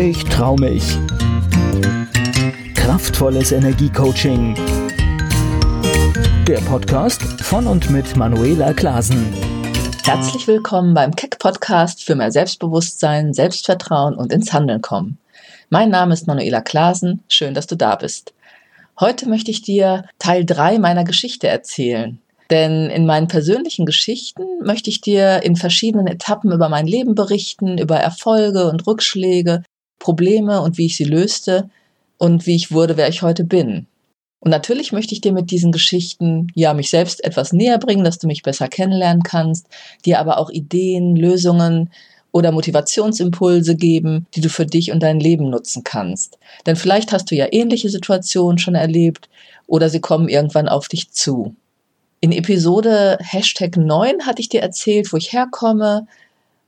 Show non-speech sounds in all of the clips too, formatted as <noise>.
Ich trau mich. Kraftvolles Energiecoaching. Der Podcast von und mit Manuela Klasen. Herzlich willkommen beim Keck Podcast für mehr Selbstbewusstsein, Selbstvertrauen und ins Handeln kommen. Mein Name ist Manuela Klasen. Schön, dass du da bist. Heute möchte ich dir Teil 3 meiner Geschichte erzählen. Denn in meinen persönlichen Geschichten möchte ich dir in verschiedenen Etappen über mein Leben berichten, über Erfolge und Rückschläge, Probleme und wie ich sie löste und wie ich wurde, wer ich heute bin. Und natürlich möchte ich dir mit diesen Geschichten ja mich selbst etwas näher bringen, dass du mich besser kennenlernen kannst, dir aber auch Ideen, Lösungen oder Motivationsimpulse geben, die du für dich und dein Leben nutzen kannst. Denn vielleicht hast du ja ähnliche Situationen schon erlebt oder sie kommen irgendwann auf dich zu. In Episode Hashtag 9 hatte ich dir erzählt, wo ich herkomme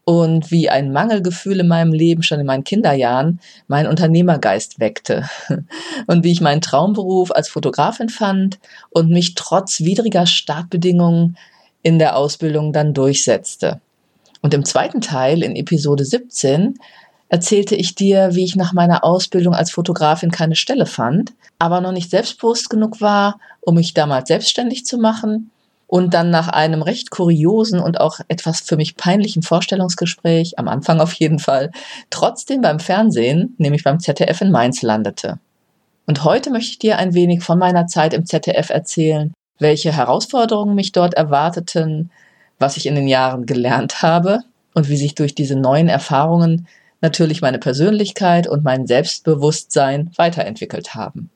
und wie ein Mangelgefühl in meinem Leben schon in meinen Kinderjahren meinen Unternehmergeist weckte <laughs> und wie ich meinen Traumberuf als Fotografin fand und mich trotz widriger Startbedingungen in der Ausbildung dann durchsetzte. Und im zweiten Teil, in Episode 17, erzählte ich dir, wie ich nach meiner Ausbildung als Fotografin keine Stelle fand, aber noch nicht selbstbewusst genug war, um mich damals selbstständig zu machen und dann nach einem recht kuriosen und auch etwas für mich peinlichen Vorstellungsgespräch, am Anfang auf jeden Fall, trotzdem beim Fernsehen, nämlich beim ZDF in Mainz landete. Und heute möchte ich dir ein wenig von meiner Zeit im ZDF erzählen, welche Herausforderungen mich dort erwarteten, was ich in den Jahren gelernt habe und wie sich durch diese neuen Erfahrungen natürlich meine Persönlichkeit und mein Selbstbewusstsein weiterentwickelt haben.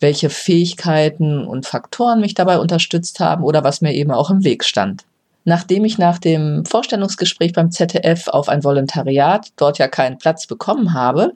Welche Fähigkeiten und Faktoren mich dabei unterstützt haben oder was mir eben auch im Weg stand. Nachdem ich nach dem Vorstellungsgespräch beim ZDF auf ein Volontariat dort ja keinen Platz bekommen habe,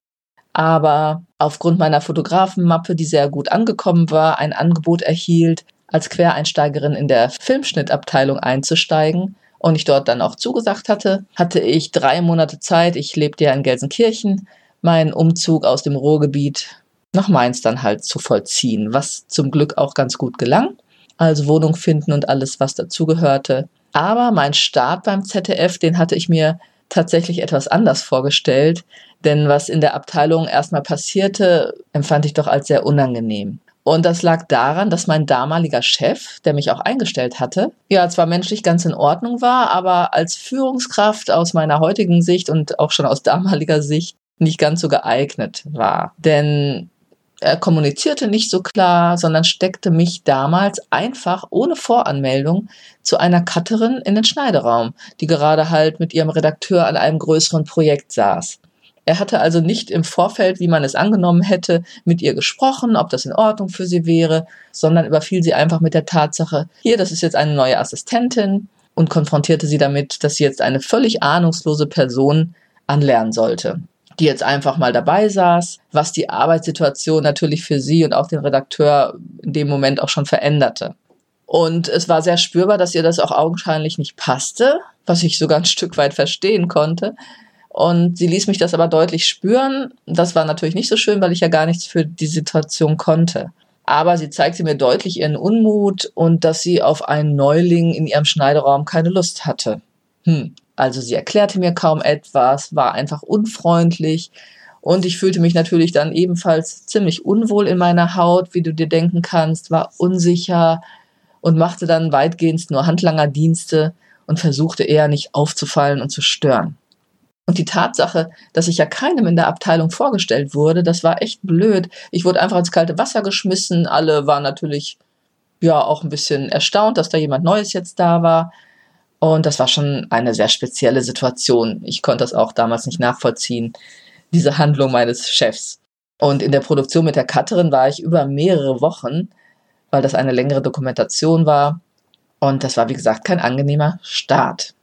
aber aufgrund meiner Fotografenmappe, die sehr gut angekommen war, ein Angebot erhielt, als Quereinsteigerin in der Filmschnittabteilung einzusteigen, und ich dort dann auch zugesagt hatte, hatte ich drei Monate Zeit. Ich lebte ja in Gelsenkirchen, meinen Umzug aus dem Ruhrgebiet nach Mainz dann halt zu vollziehen, was zum Glück auch ganz gut gelang. Also Wohnung finden und alles, was dazugehörte. Aber mein Start beim ZDF, den hatte ich mir tatsächlich etwas anders vorgestellt, denn was in der Abteilung erstmal passierte, empfand ich doch als sehr unangenehm. Und das lag daran, dass mein damaliger Chef, der mich auch eingestellt hatte, ja zwar menschlich ganz in Ordnung war, aber als Führungskraft aus meiner heutigen Sicht und auch schon aus damaliger Sicht nicht ganz so geeignet war. Denn er kommunizierte nicht so klar, sondern steckte mich damals einfach ohne Voranmeldung zu einer Cutterin in den Schneideraum, die gerade halt mit ihrem Redakteur an einem größeren Projekt saß. Er hatte also nicht im Vorfeld, wie man es angenommen hätte, mit ihr gesprochen, ob das in Ordnung für sie wäre, sondern überfiel sie einfach mit der Tatsache, hier, das ist jetzt eine neue Assistentin und konfrontierte sie damit, dass sie jetzt eine völlig ahnungslose Person anlernen sollte die jetzt einfach mal dabei saß, was die Arbeitssituation natürlich für sie und auch den Redakteur in dem Moment auch schon veränderte. Und es war sehr spürbar, dass ihr das auch augenscheinlich nicht passte, was ich sogar ein Stück weit verstehen konnte. Und sie ließ mich das aber deutlich spüren. Das war natürlich nicht so schön, weil ich ja gar nichts für die Situation konnte. Aber sie zeigte mir deutlich ihren Unmut und dass sie auf einen Neuling in ihrem Schneideraum keine Lust hatte. Hm. Also sie erklärte mir kaum etwas, war einfach unfreundlich und ich fühlte mich natürlich dann ebenfalls ziemlich unwohl in meiner Haut, wie du dir denken kannst, war unsicher und machte dann weitgehend nur Handlangerdienste und versuchte eher nicht aufzufallen und zu stören. Und die Tatsache, dass ich ja keinem in der Abteilung vorgestellt wurde, das war echt blöd. Ich wurde einfach ins kalte Wasser geschmissen. Alle waren natürlich ja auch ein bisschen erstaunt, dass da jemand Neues jetzt da war. Und das war schon eine sehr spezielle Situation. Ich konnte das auch damals nicht nachvollziehen, diese Handlung meines Chefs. Und in der Produktion mit der Cutterin war ich über mehrere Wochen, weil das eine längere Dokumentation war. Und das war, wie gesagt, kein angenehmer Start.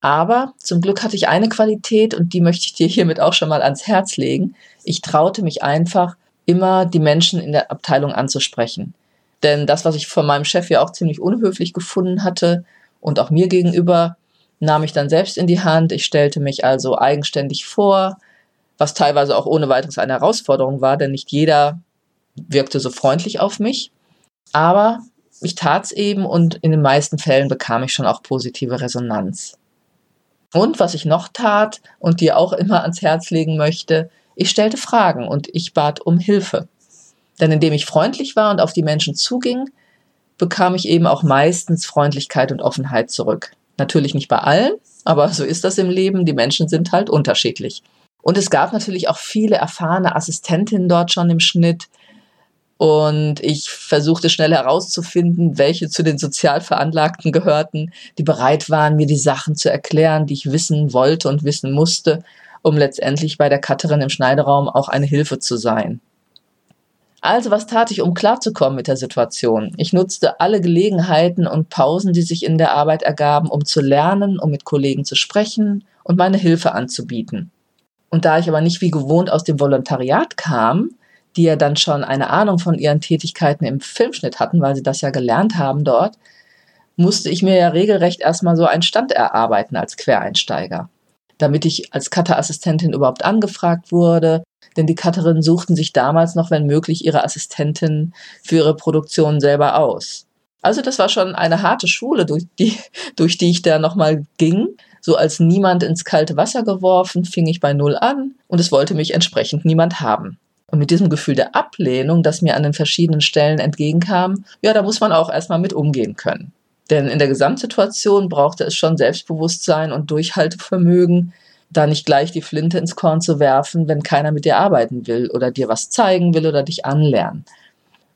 Aber zum Glück hatte ich eine Qualität und die möchte ich dir hiermit auch schon mal ans Herz legen. Ich traute mich einfach, immer die Menschen in der Abteilung anzusprechen. Denn das, was ich von meinem Chef ja auch ziemlich unhöflich gefunden hatte und auch mir gegenüber, nahm ich dann selbst in die Hand. Ich stellte mich also eigenständig vor, was teilweise auch ohne weiteres eine Herausforderung war, denn nicht jeder wirkte so freundlich auf mich. Aber ich tat es eben und in den meisten Fällen bekam ich schon auch positive Resonanz. Und was ich noch tat und dir auch immer ans Herz legen möchte, Ich stellte Fragen und ich bat um Hilfe. Denn indem ich freundlich war und auf die Menschen zuging, bekam ich eben auch meistens Freundlichkeit und Offenheit zurück. Natürlich nicht bei allen, aber so ist das im Leben. Die Menschen sind halt unterschiedlich. Und es gab natürlich auch viele erfahrene Assistentinnen dort schon im Schnitt. Und ich versuchte schnell herauszufinden, welche zu den sozial Veranlagten gehörten, die bereit waren, mir die Sachen zu erklären, die ich wissen wollte und wissen musste, um letztendlich bei der Cutterin im Schneideraum auch eine Hilfe zu sein. Also was tat ich, um klarzukommen mit der Situation? Ich nutzte alle Gelegenheiten und Pausen, die sich in der Arbeit ergaben, um zu lernen, um mit Kollegen zu sprechen und meine Hilfe anzubieten. Und da ich aber nicht wie gewohnt aus dem Volontariat kam, die ja dann schon eine Ahnung von ihren Tätigkeiten im Filmschnitt hatten, weil sie das ja gelernt haben dort, musste ich mir ja regelrecht erstmal so einen Stand erarbeiten als Quereinsteiger. Damit ich als Cutter-Assistentin überhaupt angefragt wurde, denn die Cutterinnen suchten sich damals noch, wenn möglich, ihre Assistentin für ihre Produktion selber aus. Also das war schon eine harte Schule, durch die, <laughs> durch die ich da nochmal ging. So als niemand ins kalte Wasser geworfen, fing ich bei Null an und es wollte mich entsprechend niemand haben. Und mit diesem Gefühl der Ablehnung, das mir an den verschiedenen Stellen entgegenkam, ja, da muss man auch erstmal mit umgehen können. Denn in der Gesamtsituation brauchte es schon Selbstbewusstsein und Durchhaltevermögen, da nicht gleich die Flinte ins Korn zu werfen, wenn keiner mit dir arbeiten will oder dir was zeigen will oder dich anlernen.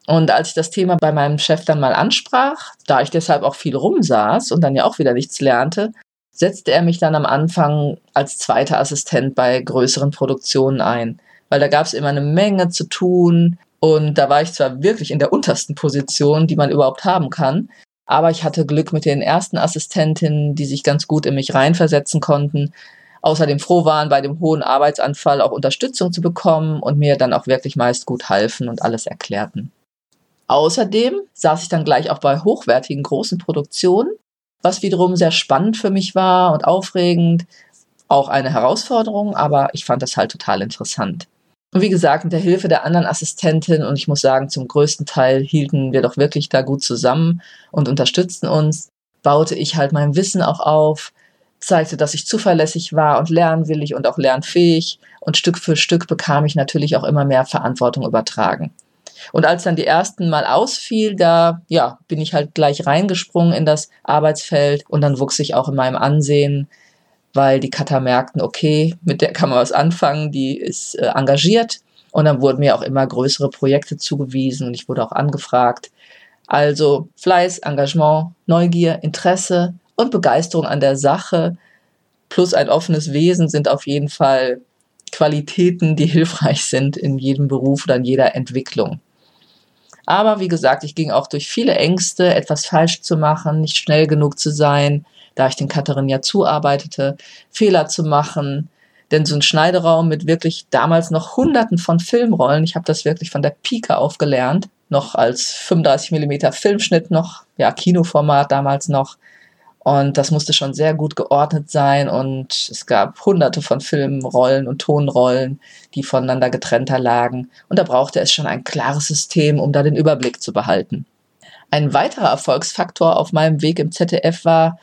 Und als ich das Thema bei meinem Chef dann mal ansprach, da ich deshalb auch viel rumsaß und dann ja auch wieder nichts lernte, setzte er mich dann am Anfang als zweiter Assistent bei größeren Produktionen ein, weil da gab es immer eine Menge zu tun und da war ich zwar wirklich in der untersten Position, die man überhaupt haben kann, aber ich hatte Glück mit den ersten Assistentinnen, die sich ganz gut in mich reinversetzen konnten, außerdem froh waren, bei dem hohen Arbeitsanfall auch Unterstützung zu bekommen und mir dann auch wirklich meist gut halfen und alles erklärten. Außerdem saß ich dann gleich auch bei hochwertigen großen Produktionen, was wiederum sehr spannend für mich war und aufregend, auch eine Herausforderung, aber ich fand das halt total interessant. Und wie gesagt, mit der Hilfe der anderen Assistentin und ich muss sagen, zum größten Teil hielten wir doch wirklich da gut zusammen und unterstützten uns, baute ich halt mein Wissen auch auf, zeigte, dass ich zuverlässig war und lernwillig und auch lernfähig. Und Stück für Stück bekam ich natürlich auch immer mehr Verantwortung übertragen. Und als dann die ersten Mal ausfiel, da ja, bin ich halt gleich reingesprungen in das Arbeitsfeld und dann wuchs ich auch in meinem Ansehen, weil die Cutter merkten, okay, mit der kann man was anfangen, die ist äh, engagiert und dann wurden mir auch immer größere Projekte zugewiesen und ich wurde auch angefragt. Also Fleiß, Engagement, Neugier, Interesse und Begeisterung an der Sache plus ein offenes Wesen sind auf jeden Fall Qualitäten, die <laughs> hilfreich sind in jedem Beruf oder in jeder Entwicklung. Aber wie gesagt, ich ging auch durch viele Ängste, etwas falsch zu machen, nicht schnell genug zu sein, da ich den Katharin ja zuarbeitete, Fehler zu machen. Denn so ein Schneideraum mit wirklich damals noch hunderten von Filmrollen, ich habe das wirklich von der Pike auf gelernt, noch als 35 Millimeter Filmschnitt noch, ja, Kinoformat damals noch, und das musste schon sehr gut geordnet sein und es gab hunderte von Filmrollen und Tonrollen, die voneinander getrennter lagen. Und da brauchte es schon ein klares System, um da den Überblick zu behalten. Ein weiterer Erfolgsfaktor auf meinem Weg im ZDF war,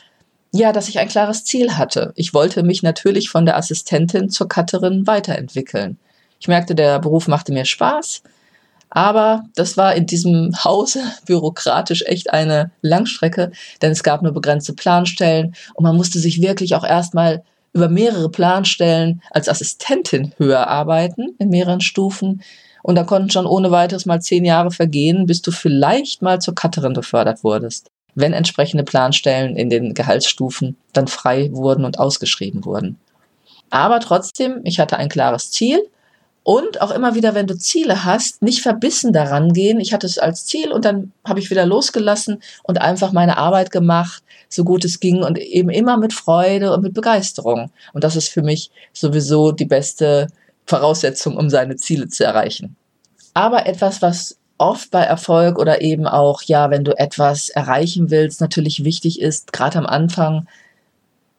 ja, dass ich ein klares Ziel hatte. Ich wollte mich natürlich von der Assistentin zur Cutterin weiterentwickeln. Ich merkte, der Beruf machte mir Spaß aber das war in diesem Hause <laughs> bürokratisch echt eine Langstrecke, denn es gab nur begrenzte Planstellen und man musste sich wirklich auch erstmal über mehrere Planstellen als Assistentin höher arbeiten in mehreren Stufen. Und da konnten schon ohne weiteres mal zehn Jahre vergehen, bis du vielleicht mal zur Cutterin befördert wurdest, wenn entsprechende Planstellen in den Gehaltsstufen dann frei wurden und ausgeschrieben wurden. Aber trotzdem, ich hatte ein klares Ziel und auch immer wieder, wenn du Ziele hast, nicht verbissen daran gehen. Ich hatte es als Ziel und dann habe ich wieder losgelassen und einfach meine Arbeit gemacht, so gut es ging und eben immer mit Freude und mit Begeisterung. Und das ist für mich sowieso die beste Voraussetzung, um seine Ziele zu erreichen. Aber etwas, was oft bei Erfolg oder eben auch, ja, wenn du etwas erreichen willst, natürlich wichtig ist, gerade am Anfang,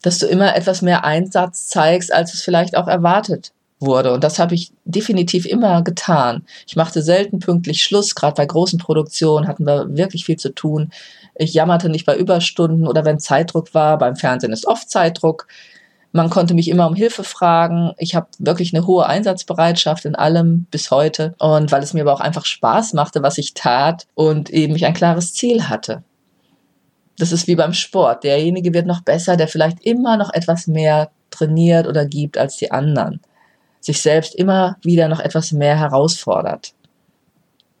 dass du immer etwas mehr Einsatz zeigst, als es vielleicht auch erwartet wurde. Und das habe ich definitiv immer getan. Ich machte selten pünktlich Schluss, gerade bei großen Produktionen hatten wir wirklich viel zu tun. Ich jammerte nicht bei Überstunden oder wenn Zeitdruck war. Beim Fernsehen ist oft Zeitdruck. Man konnte mich immer um Hilfe fragen. Ich habe wirklich eine hohe Einsatzbereitschaft in allem bis heute. Und weil es mir aber auch einfach Spaß machte, was ich tat und eben ich ein klares Ziel hatte. Das ist wie beim Sport. Derjenige wird noch besser, der vielleicht immer noch etwas mehr trainiert oder gibt als die anderen. Sich selbst immer wieder noch etwas mehr herausfordert.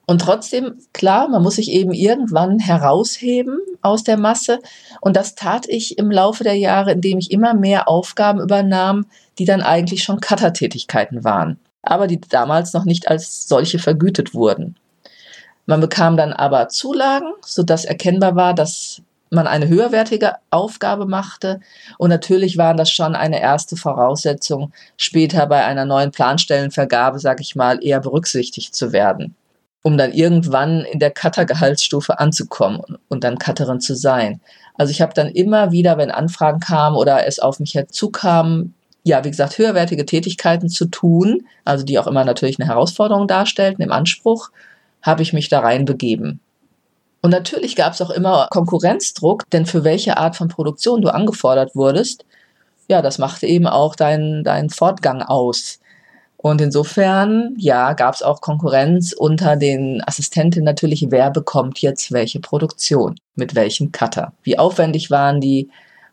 Und trotzdem, klar, man muss sich eben irgendwann herausheben aus der Masse. Und das tat ich im Laufe der Jahre, indem ich immer mehr Aufgaben übernahm, die dann eigentlich schon Cuttertätigkeiten waren, aber die damals noch nicht als solche vergütet wurden. Man bekam dann aber Zulagen, sodass erkennbar war, dass man eine höherwertige Aufgabe machte. Und natürlich waren das schon eine erste Voraussetzung, später bei einer neuen Planstellenvergabe, sag ich mal, eher berücksichtigt zu werden um dann irgendwann in der Cutter-Gehaltsstufe anzukommen und dann Cutterin zu sein. Also ich habe dann immer wieder, wenn Anfragen kamen oder es auf mich herzukamen, ja, wie gesagt, höherwertige Tätigkeiten zu tun, also die auch immer natürlich eine Herausforderung darstellten im Anspruch, habe ich mich da reinbegeben. Und natürlich gab es auch immer Konkurrenzdruck, denn für welche Art von Produktion du angefordert wurdest, ja, das machte eben auch deinen dein Fortgang aus. Und insofern, ja, gab es auch Konkurrenz unter den Assistenten natürlich, wer bekommt jetzt welche Produktion, mit welchem Cutter. Wie aufwendig waren die?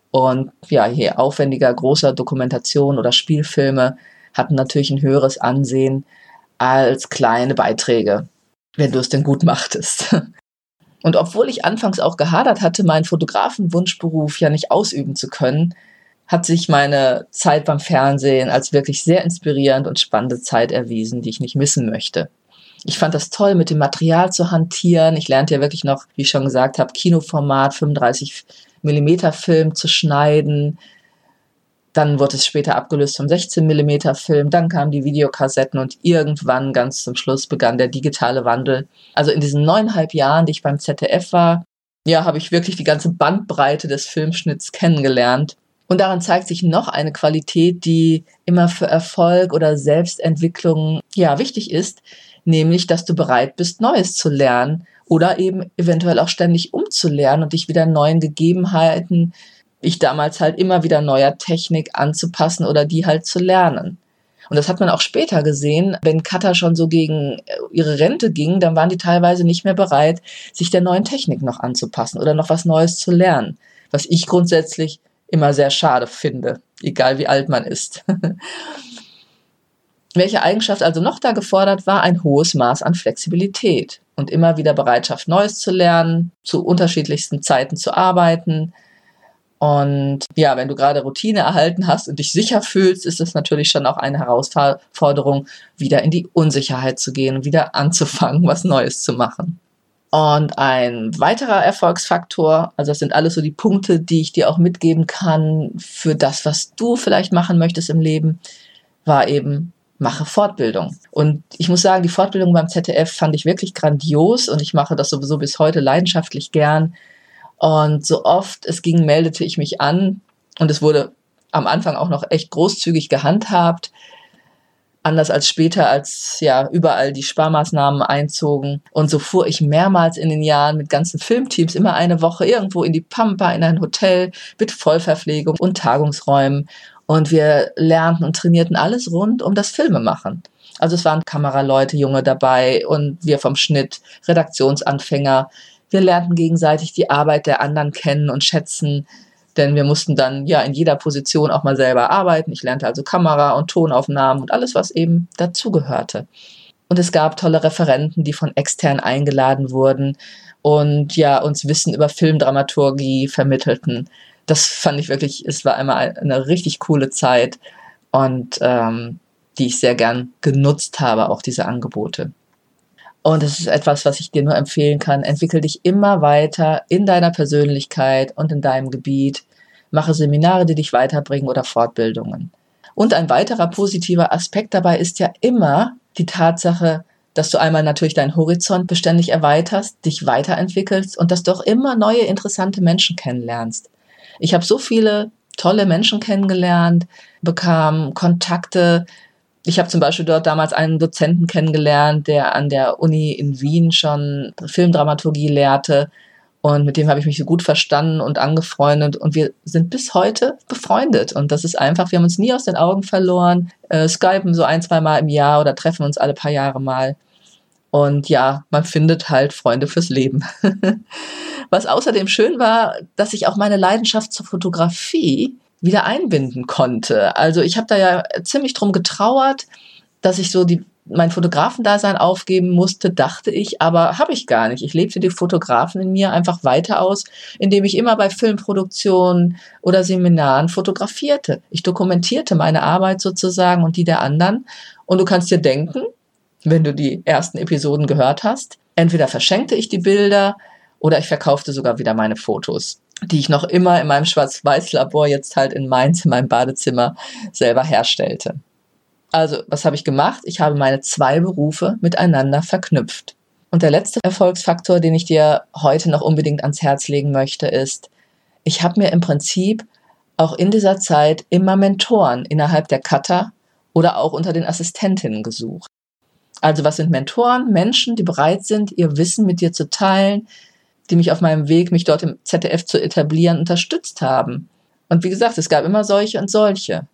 Und ja, je aufwendiger großer Dokumentation oder Spielfilme hatten natürlich ein höheres Ansehen als kleine Beiträge, wenn du es denn gut machtest. <laughs> Und obwohl ich anfangs auch gehadert hatte, meinen Fotografenwunschberuf ja nicht ausüben zu können, hat sich meine Zeit beim Fernsehen als wirklich sehr inspirierend und spannende Zeit erwiesen, die ich nicht missen möchte. Ich fand das toll, mit dem Material zu hantieren. Ich lernte ja wirklich noch, wie ich schon gesagt habe, Kinoformat, 35 Millimeter Film zu schneiden. Dann wurde es später abgelöst vom 16 Millimeter Film. Dann kamen die Videokassetten und irgendwann ganz zum Schluss begann der digitale Wandel. Also in diesen neuneinhalb Jahren, die ich beim ZDF war, ja, habe ich wirklich die ganze Bandbreite des Filmschnitts kennengelernt und daran zeigt sich noch eine Qualität, die immer für Erfolg oder Selbstentwicklung ja wichtig ist, nämlich, dass du bereit bist, Neues zu lernen oder eben eventuell auch ständig umzulernen und dich wieder neuen Gegebenheiten, ich damals halt immer wieder neuer Technik anzupassen oder die halt zu lernen. Und das hat man auch später gesehen, wenn Cutter schon so gegen äh, ihre Rente gingen, dann waren die teilweise nicht mehr bereit, sich der neuen Technik noch anzupassen oder noch was Neues zu lernen. Was ich grundsätzlich immer sehr schade finde, egal wie alt man ist. <laughs> Welche Eigenschaft also noch da gefordert war? Ein hohes Maß an Flexibilität und immer wieder Bereitschaft, Neues zu lernen, zu unterschiedlichsten Zeiten zu arbeiten. Und ja, wenn du gerade Routine erhalten hast und dich sicher fühlst, ist es natürlich schon auch eine Herausforderung, wieder in die Unsicherheit zu gehen wieder anzufangen, was Neues zu machen. Und ein weiterer Erfolgsfaktor, also das sind alles so die Punkte, die ich dir auch mitgeben kann für das, was du vielleicht machen möchtest im Leben, war eben mache Fortbildung. Und ich muss sagen, die Fortbildung beim ZDF fand ich wirklich grandios und ich mache das sowieso bis heute leidenschaftlich gern. Und so oft es ging, meldete ich mich an und es wurde am Anfang auch noch echt großzügig gehandhabt anders als später, als ja überall die Sparmaßnahmen einzogen. Und so fuhr ich mehrmals in den Jahren mit ganzen Filmteams immer eine Woche irgendwo in die Pampa, in ein Hotel mit Vollverpflegung und Tagungsräumen. Und wir lernten und trainierten alles rund um das Filmemachen. Also es waren Kameraleute, Junge dabei und wir vom Schnitt, Redaktionsanfänger. Wir lernten gegenseitig die Arbeit der anderen kennen und schätzen denn wir mussten dann ja in jeder Position auch mal selber arbeiten. Ich lernte also Kamera und Tonaufnahmen und alles, was eben dazugehörte. Und es gab tolle Referenten, die von extern eingeladen wurden und ja uns Wissen über Filmdramaturgie vermittelten. Das fand ich wirklich, es war einmal eine richtig coole Zeit und ähm, die ich sehr gern genutzt habe, auch diese Angebote. Und es ist etwas, was ich dir nur empfehlen kann. Entwickel dich immer weiter in deiner Persönlichkeit und in deinem Gebiet. Mache Seminare, die dich weiterbringen oder Fortbildungen. Und ein weiterer positiver Aspekt dabei ist ja immer die Tatsache, dass du einmal natürlich deinen Horizont beständig erweiterst, dich weiterentwickelst und dass du auch immer neue interessante Menschen kennenlernst. Ich habe so viele tolle Menschen kennengelernt, bekam Kontakte, ich habe zum Beispiel dort damals einen Dozenten kennengelernt, der an der Uni in Wien schon Filmdramaturgie lehrte Und mit dem habe ich mich so gut verstanden und angefreundet. Und wir sind bis heute befreundet. Und das ist einfach, wir haben uns nie aus den Augen verloren, äh, skypen so ein, zwei Mal im Jahr oder treffen uns alle paar Jahre mal. Und ja, man findet halt Freunde fürs Leben. <laughs> Was außerdem schön war, dass ich auch meine Leidenschaft zur Fotografie wieder einbinden konnte. Also ich habe da ja ziemlich drum getrauert, dass ich so die mein Fotografendasein aufgeben musste, dachte ich, aber habe ich gar nicht. Ich lebte die Fotografen in mir einfach weiter aus, indem ich immer bei Filmproduktionen oder Seminaren fotografierte. Ich dokumentierte meine Arbeit sozusagen und die der anderen. Und du kannst dir denken, wenn du die ersten Episoden gehört hast, entweder verschenkte ich die Bilder oder ich verkaufte sogar wieder meine Fotos, die ich noch immer in meinem Schwarz-Weiß-Labor jetzt halt in Mainz in meinem Badezimmer selber herstellte. Also, was habe ich gemacht? Ich habe meine zwei Berufe miteinander verknüpft. Und der letzte Erfolgsfaktor, den ich dir heute noch unbedingt ans Herz legen möchte, ist, ich habe mir im Prinzip auch in dieser Zeit immer Mentoren innerhalb der Cutter oder auch unter den Assistentinnen gesucht. Also was sind Mentoren? Menschen, die bereit sind, ihr Wissen mit dir zu teilen, die mich auf meinem Weg, mich dort im ZDF zu etablieren, unterstützt haben. Und wie gesagt, es gab immer solche und solche.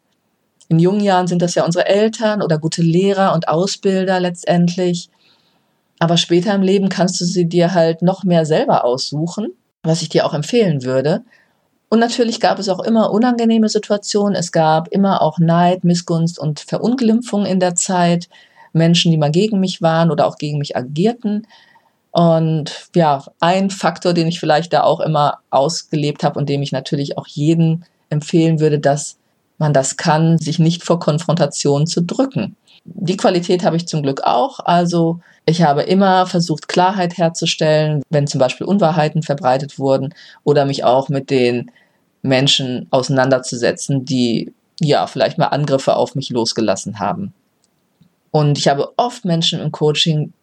In jungen Jahren sind das ja unsere Eltern oder gute Lehrer und Ausbilder letztendlich. Aber später im Leben kannst du sie dir halt noch mehr selber aussuchen, was ich dir auch empfehlen würde. Und natürlich gab es auch immer unangenehme Situationen. Es gab immer auch Neid, Missgunst und Verunglimpfung in der Zeit. Menschen, die mal gegen mich waren oder auch gegen mich agierten. Und ja, ein Faktor, den ich vielleicht da auch immer ausgelebt habe und dem ich natürlich auch jeden empfehlen würde, dass man das kann, sich nicht vor Konfrontation zu drücken. Die Qualität habe ich zum Glück auch. Also ich habe immer versucht, Klarheit herzustellen, wenn zum Beispiel Unwahrheiten verbreitet wurden oder mich auch mit den Menschen auseinanderzusetzen, die ja vielleicht mal Angriffe auf mich losgelassen haben. Und ich habe oft Menschen im Coaching,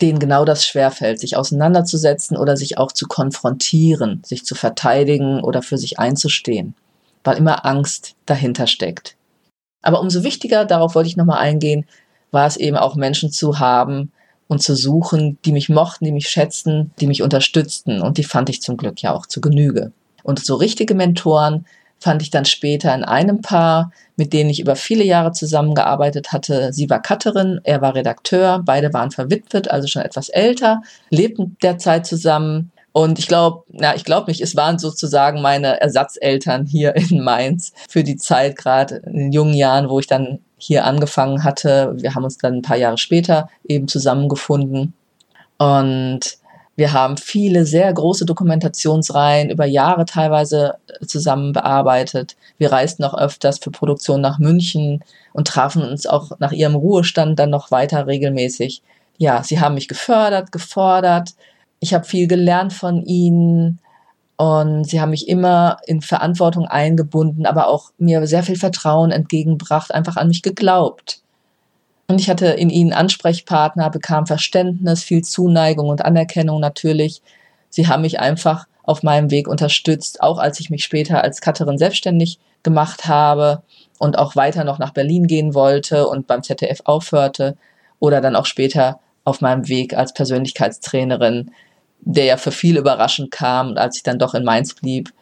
denen genau das schwerfällt, sich auseinanderzusetzen oder sich auch zu konfrontieren, sich zu verteidigen oder für sich einzustehen weil immer Angst dahinter steckt. Aber umso wichtiger, darauf wollte ich nochmal eingehen, war es eben auch Menschen zu haben und zu suchen, die mich mochten, die mich schätzten, die mich unterstützten. Und die fand ich zum Glück ja auch zu Genüge. Und so richtige Mentoren fand ich dann später in einem Paar, mit denen ich über viele Jahre zusammengearbeitet hatte. Sie war Cutterin, er war Redakteur, beide waren verwitwet, also schon etwas älter, lebten derzeit zusammen und ich glaube, ja, ich glaube nicht, es waren sozusagen meine Ersatzeltern hier in Mainz für die Zeit, gerade in den jungen Jahren, wo ich dann hier angefangen hatte. Wir haben uns dann ein paar Jahre später eben zusammengefunden. Und wir haben viele sehr große Dokumentationsreihen über Jahre teilweise zusammen bearbeitet. Wir reisten auch öfters für Produktion nach München und trafen uns auch nach ihrem Ruhestand dann noch weiter regelmäßig. Ja, sie haben mich gefördert, gefordert, ich habe viel gelernt von ihnen und sie haben mich immer in Verantwortung eingebunden, aber auch mir sehr viel Vertrauen entgegengebracht, einfach an mich geglaubt. Und ich hatte in ihnen Ansprechpartner, bekam Verständnis, viel Zuneigung und Anerkennung natürlich. Sie haben mich einfach auf meinem Weg unterstützt, auch als ich mich später als Cutterin selbstständig gemacht habe und auch weiter noch nach Berlin gehen wollte und beim ZDF aufhörte oder dann auch später auf meinem Weg als Persönlichkeitstrainerin der ja für viele überraschend kam als ich dann doch in Mainz blieb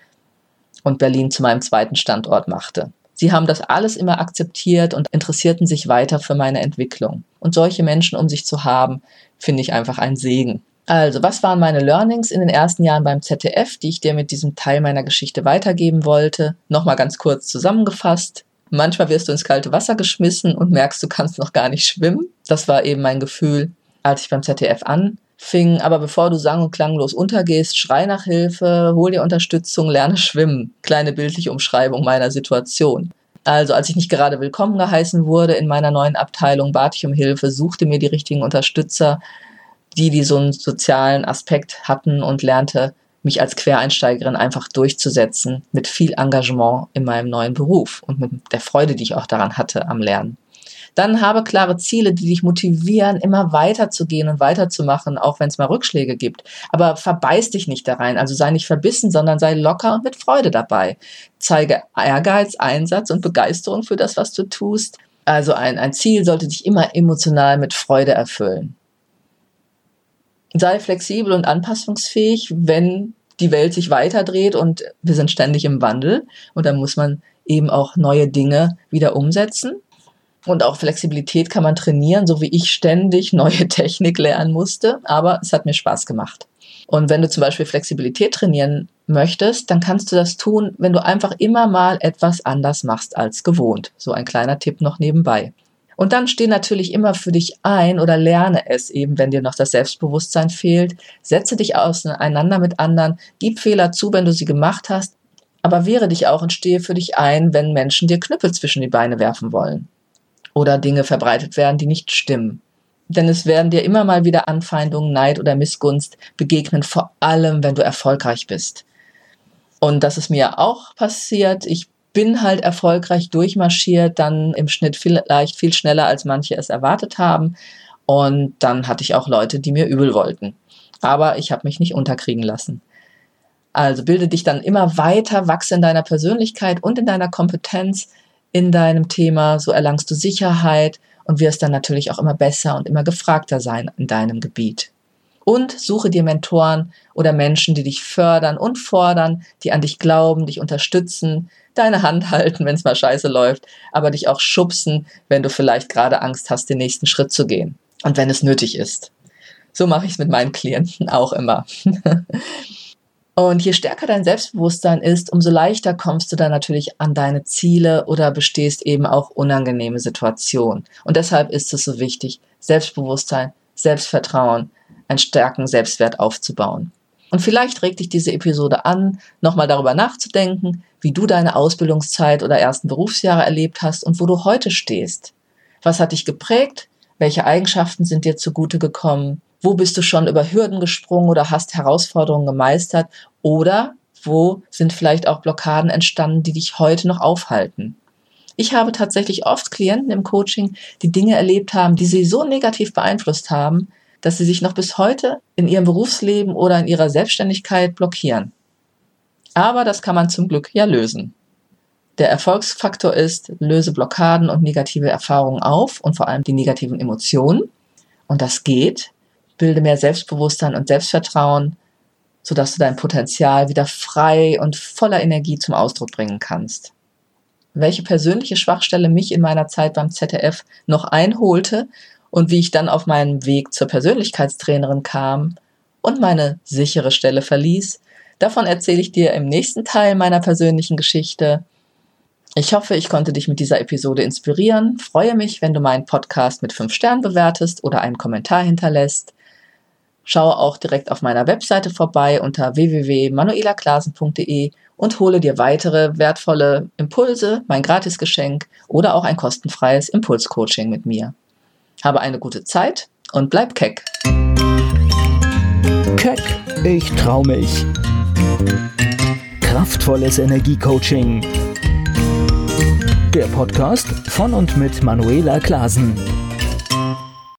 und Berlin zu meinem zweiten Standort machte. Sie haben das alles immer akzeptiert und interessierten sich weiter für meine Entwicklung. Und solche Menschen um sich zu haben, finde ich einfach ein Segen. Also, was waren meine Learnings in den ersten Jahren beim ZDF, die ich dir mit diesem Teil meiner Geschichte weitergeben wollte? Nochmal ganz kurz zusammengefasst. Manchmal wirst du ins kalte Wasser geschmissen und merkst, du kannst noch gar nicht schwimmen. Das war eben mein Gefühl, als ich beim ZDF an fing, aber bevor du sang- und klanglos untergehst, schrei nach Hilfe, hol dir Unterstützung, lerne schwimmen. Kleine bildliche Umschreibung meiner Situation. Also als ich nicht gerade willkommen geheißen wurde in meiner neuen Abteilung, bat ich um Hilfe, suchte mir die richtigen Unterstützer, die, die so einen sozialen Aspekt hatten und lernte mich als Quereinsteigerin einfach durchzusetzen mit viel Engagement in meinem neuen Beruf und mit der Freude, die ich auch daran hatte am Lernen. Dann habe klare Ziele, die dich motivieren, immer weiterzugehen und weiterzumachen, auch wenn es mal Rückschläge gibt. Aber verbeiß dich nicht da rein. Also sei nicht verbissen, sondern sei locker und mit Freude dabei. Zeige Ehrgeiz, Einsatz und Begeisterung für das, was du tust. Also ein, ein Ziel sollte dich immer emotional mit Freude erfüllen. Sei flexibel und anpassungsfähig, wenn die Welt sich weiterdreht und wir sind ständig im Wandel und da muss man eben auch neue Dinge wieder umsetzen. Und auch Flexibilität kann man trainieren, so wie ich ständig <laughs> neue Technik lernen musste, aber es hat mir Spaß gemacht. Und wenn du zum Beispiel Flexibilität trainieren möchtest, dann kannst du das tun, wenn du einfach immer mal etwas anders machst als gewohnt. So ein kleiner Tipp noch nebenbei. Und dann steh natürlich immer für dich ein oder lerne es eben, wenn dir noch das Selbstbewusstsein fehlt. Setze dich auseinander mit anderen, gib Fehler zu, wenn du sie gemacht hast, aber wehre dich auch und stehe für dich ein, wenn Menschen dir Knüppel zwischen die Beine werfen wollen oder Dinge verbreitet werden, die nicht stimmen. Denn es werden dir immer mal wieder Anfeindungen, Neid oder Missgunst begegnen, vor allem wenn du erfolgreich bist. Und das ist mir auch passiert. Ich bin halt erfolgreich durchmarschiert, dann im Schnitt vielleicht viel schneller, als manche es erwartet haben. Und dann hatte ich auch Leute, die mir übel wollten. Aber ich habe mich nicht unterkriegen lassen. Also bilde dich dann immer weiter, wachse in deiner Persönlichkeit und in deiner Kompetenz in deinem Thema. So erlangst du Sicherheit und wirst dann natürlich auch immer besser und immer gefragter sein in deinem Gebiet. Und suche dir Mentoren oder Menschen, die dich fördern und fordern, die an dich glauben, dich unterstützen, deine Hand <laughs> halten, wenn es mal scheiße läuft, aber dich auch schubsen, wenn du vielleicht gerade Angst hast, den nächsten Schritt zu gehen und wenn es nötig ist. So mache ich es mit meinen Klienten auch immer. <laughs> Und je stärker dein Selbstbewusstsein ist, umso leichter kommst du dann natürlich an deine Ziele oder bestehst eben auch unangenehme Situationen. Und deshalb ist es so wichtig, Selbstbewusstsein, Selbstvertrauen, einen starken Selbstwert aufzubauen. Und vielleicht regt dich diese Episode an, nochmal darüber nachzudenken, wie du deine Ausbildungszeit oder ersten Berufsjahre erlebt hast und wo du heute stehst. Was hat dich geprägt? Welche Eigenschaften sind dir zugute gekommen? Wo bist du schon über Hürden gesprungen oder hast Herausforderungen gemeistert? Oder wo sind vielleicht auch Blockaden entstanden, die dich heute noch aufhalten? Ich habe tatsächlich oft Klienten im Coaching, die Dinge erlebt haben, die sie so negativ beeinflusst haben, dass sie sich noch bis heute in ihrem Berufsleben oder in ihrer Selbstständigkeit blockieren. Aber das kann man zum Glück ja lösen. Der Erfolgsfaktor ist, löse Blockaden und negative Erfahrungen auf und vor allem die negativen Emotionen. Und das geht. Bilde mehr Selbstbewusstsein und Selbstvertrauen, sodass du dein Potenzial wieder frei und voller Energie zum Ausdruck bringen kannst. Welche persönliche Schwachstelle mich in meiner Zeit beim ZDF noch einholte und wie ich dann auf meinem Weg zur Persönlichkeitstrainerin kam und meine sichere Stelle verließ, davon erzähle ich dir im nächsten Teil meiner persönlichen Geschichte. Ich hoffe, ich konnte dich mit dieser Episode inspirieren. Freue mich, wenn du meinen Podcast mit 5 Sternen bewertest oder einen Kommentar hinterlässt. Schaue auch direkt auf meiner Webseite vorbei unter www.manuelaklasen.de und hole dir weitere wertvolle Impulse, mein Gratisgeschenk oder auch ein kostenfreies Impulscoaching mit mir. Habe eine gute Zeit und bleib keck. Keck, ich trau mich. Kraftvolles Energiecoaching. Der Podcast von und mit Manuela Klasen.